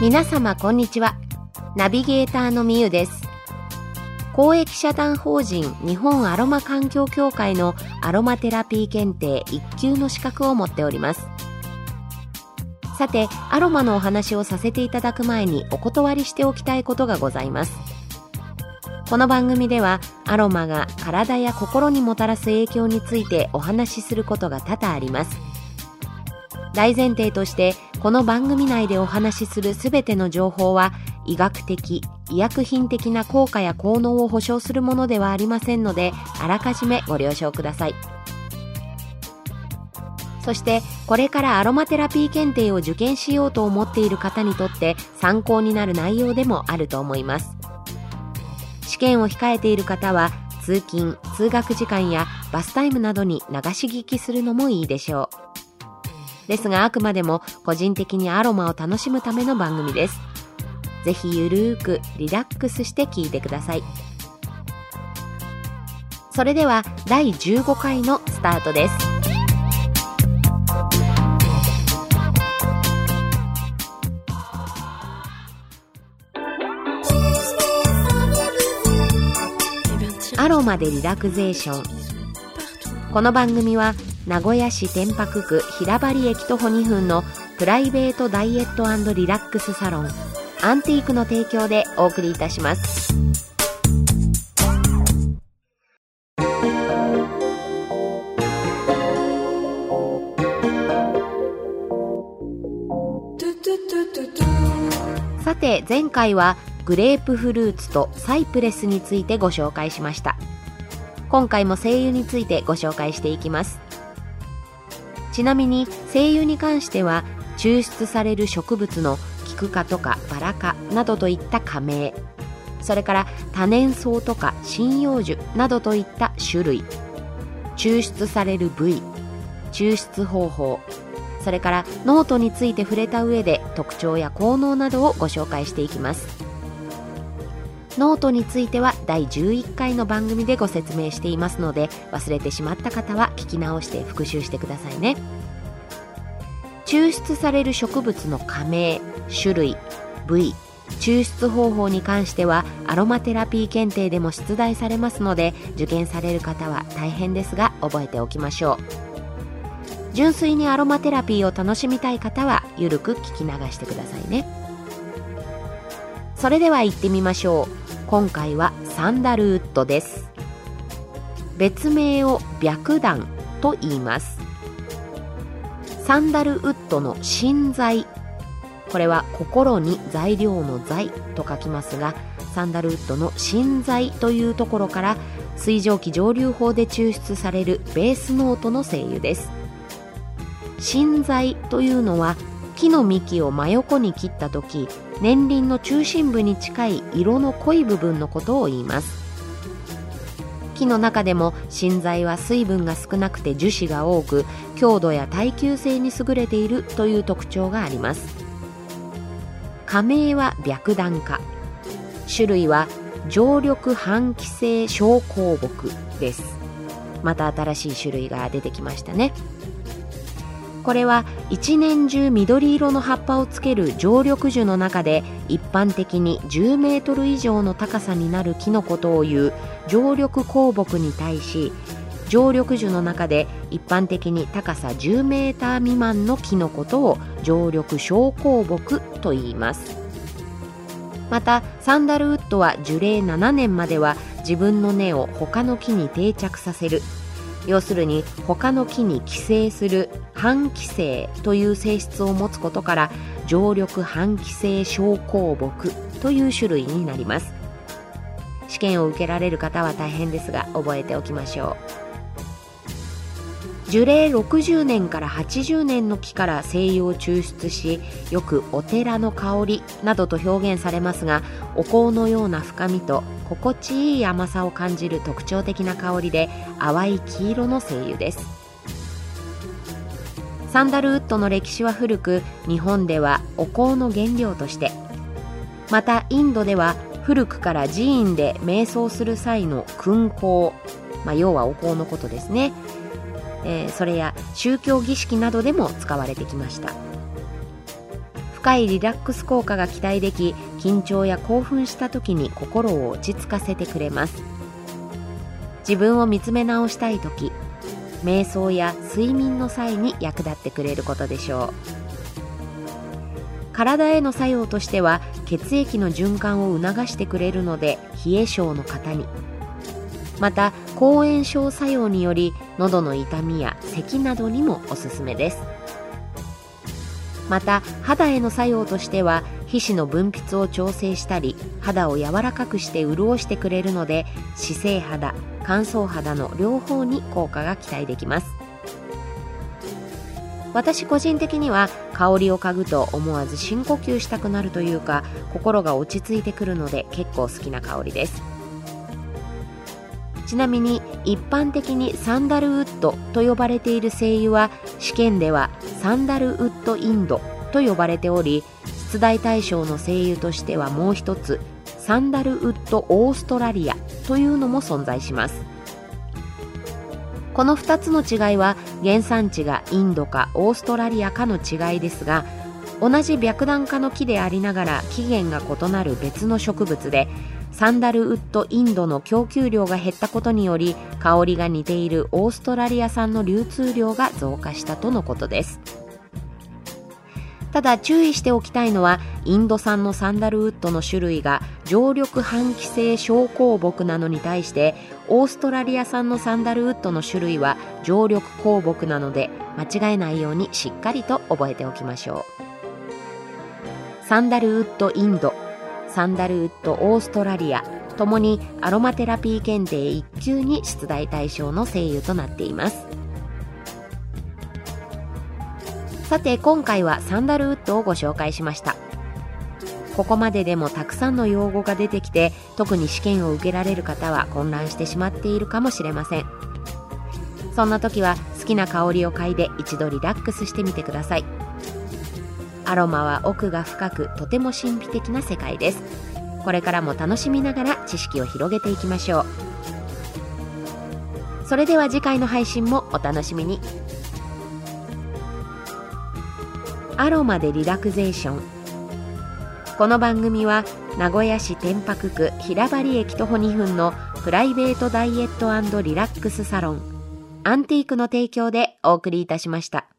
皆様こんにちは。ナビゲーターのみゆです。公益社団法人日本アロマ環境協会のアロマテラピー検定1級の資格を持っております。さてアロマのお話をさせていただく前にお断りしておきたいことがございます。この番組ではアロマが体や心にもたらす影響についてお話しすることが多々あります。大前提としてこの番組内でお話しするすべての情報は医学的医薬品的な効果や効能を保証するものではありませんのであらかじめご了承ください。そしてこれからアロマテラピー検定を受験しようと思っている方にとって参考になる内容でもあると思います。試験を控えている方は通勤通学時間やバスタイムなどに流し聞きするのもいいでしょう。ですがあくまでも個人的にアロマを楽しむための番組です。ぜひゆるーくリラックスして聞いてください。それでは第15回のスタートです。アロマでリラクゼーション。この番組は名古屋市天白区平張駅徒歩2分のプライベートダイエットリラックスサロンアンティークの提供でお送りいたします。さて前回はグレープフルーツとサイプレスについてご紹介しました。今回も精油についてご紹介していきます。ちなみに精油に関しては抽出される植物のキク科とかバラ科などといった加盟それから多年草とか針葉樹などといった種類。抽出される部位抽出方法。それからノートについて触れた上で特徴や効能などをご紹介していきます。ノートについては第11回の番組でご説明していますので忘れてしまった方は聞き直して復習してくださいね。抽出される植物の科名種類部位抽出方法に関してはアロマテラピー検定でも出題されますので受験される方は大変ですが覚えておきましょう。純粋にアロマテラピーを楽しみたい方はゆるく聞き流してくださいね。それでは行ってみましょう。今回はサンダルウッドです。別名を白檀と言います。サンダルウッドの芯材。これは心に材料の材と書きますがサンダルウッドの芯材というところから水蒸気蒸留法で抽出されるベースノートの精油です。芯材というのは木の幹を真横に切った時年輪の中心部に近い色の濃い部分のことを言います。木の中でも芯材は水分が少なくて樹脂が多く強度や耐久性に優れているという特徴があります。加盟は白檀化種類は常緑半気性小香木です。また新しい種類が出てきましたね。これは一年中緑色の葉っぱをつける常緑樹の中で一般的に10メートル以上の高さになる木のことを言う常緑香木に対し常緑樹の中で一般的に高さ10メーター未満の木のことを常緑小香木と言います。またサンダルウッドは樹齢7年までは自分の根を他の木に定着させる要するに他の木に寄生する半寄生という性質を持つことから常緑半寄生症候木という種類になります。試験を受けられる方は大変ですが覚えておきましょう。樹齢60年から80年の木から精油を抽出しよくお寺の香りなどと表現されますがお香のような深みと心地いい甘さを感じる特徴的な香りで淡い黄色の精油です。サンダルウッドの歴史は古く日本ではお香の原料としてまたインドでは古くから寺院で瞑想する際の燻香、まあ、要はお香のことですね、えー、それや宗教儀式などでも使われてきました。深いリラックス効果が期待でき緊張や興奮した時に心を落ち着かせてくれます。自分を見つめ直したい時瞑想や睡眠の際に役立ってくれることでしょう。体への作用としては血液の循環を促してくれるので冷え性の方に。また抗炎症作用により喉の痛みや咳などにもおすすめです。また肌への作用としては皮脂の分泌を調整したり肌を柔らかくして潤してくれるので姿勢肌乾燥肌の両方に効果が期待できます。私個人的には香りを嗅ぐと思わず深呼吸したくなるというか心が落ち着いてくるので結構好きな香りです。ちなみに一般的にサンダルウッドと呼ばれている精油は試験ではサンダルウッドインドと呼ばれており出題対象の精油としてはもう一つサンダルウッドオーストラリアというのも存在します。この2つの違いは原産地がインドかオーストラリアかの違いですが同じ白檀科の木でありながら起源が異なる別の植物でサンダルウッドインドの供給量が減ったことにより香りが似ているオーストラリア産の流通量が増加したとのことです。ただ注意しておきたいのはインド産のサンダルウッドの種類が常緑半気性小香木なのに対してオーストラリア産のサンダルウッドの種類は常緑香木なので間違えないようにしっかりと覚えておきましょう。サンダルウッドインド。サンダルウッドオーストラリアともにアロマテラピー検定1級に出題対象の声優となっています。さて今回はサンダルウッドをご紹介しました。ここまででもたくさんの用語が出てきて特に試験を受けられる方は混乱してしまっているかもしれません。そんな時は好きな香りを嗅いで一度リラックスしてみてください。アロマは奥が深くとても神秘的な世界です。これからも楽しみながら知識を広げていきましょう。それでは次回の配信もお楽しみに。アロマでリラクゼーション。この番組は名古屋市天白区平張駅徒歩2分のプライベートダイエットリラックスサロン。アンティークの提供でお送りいたしました。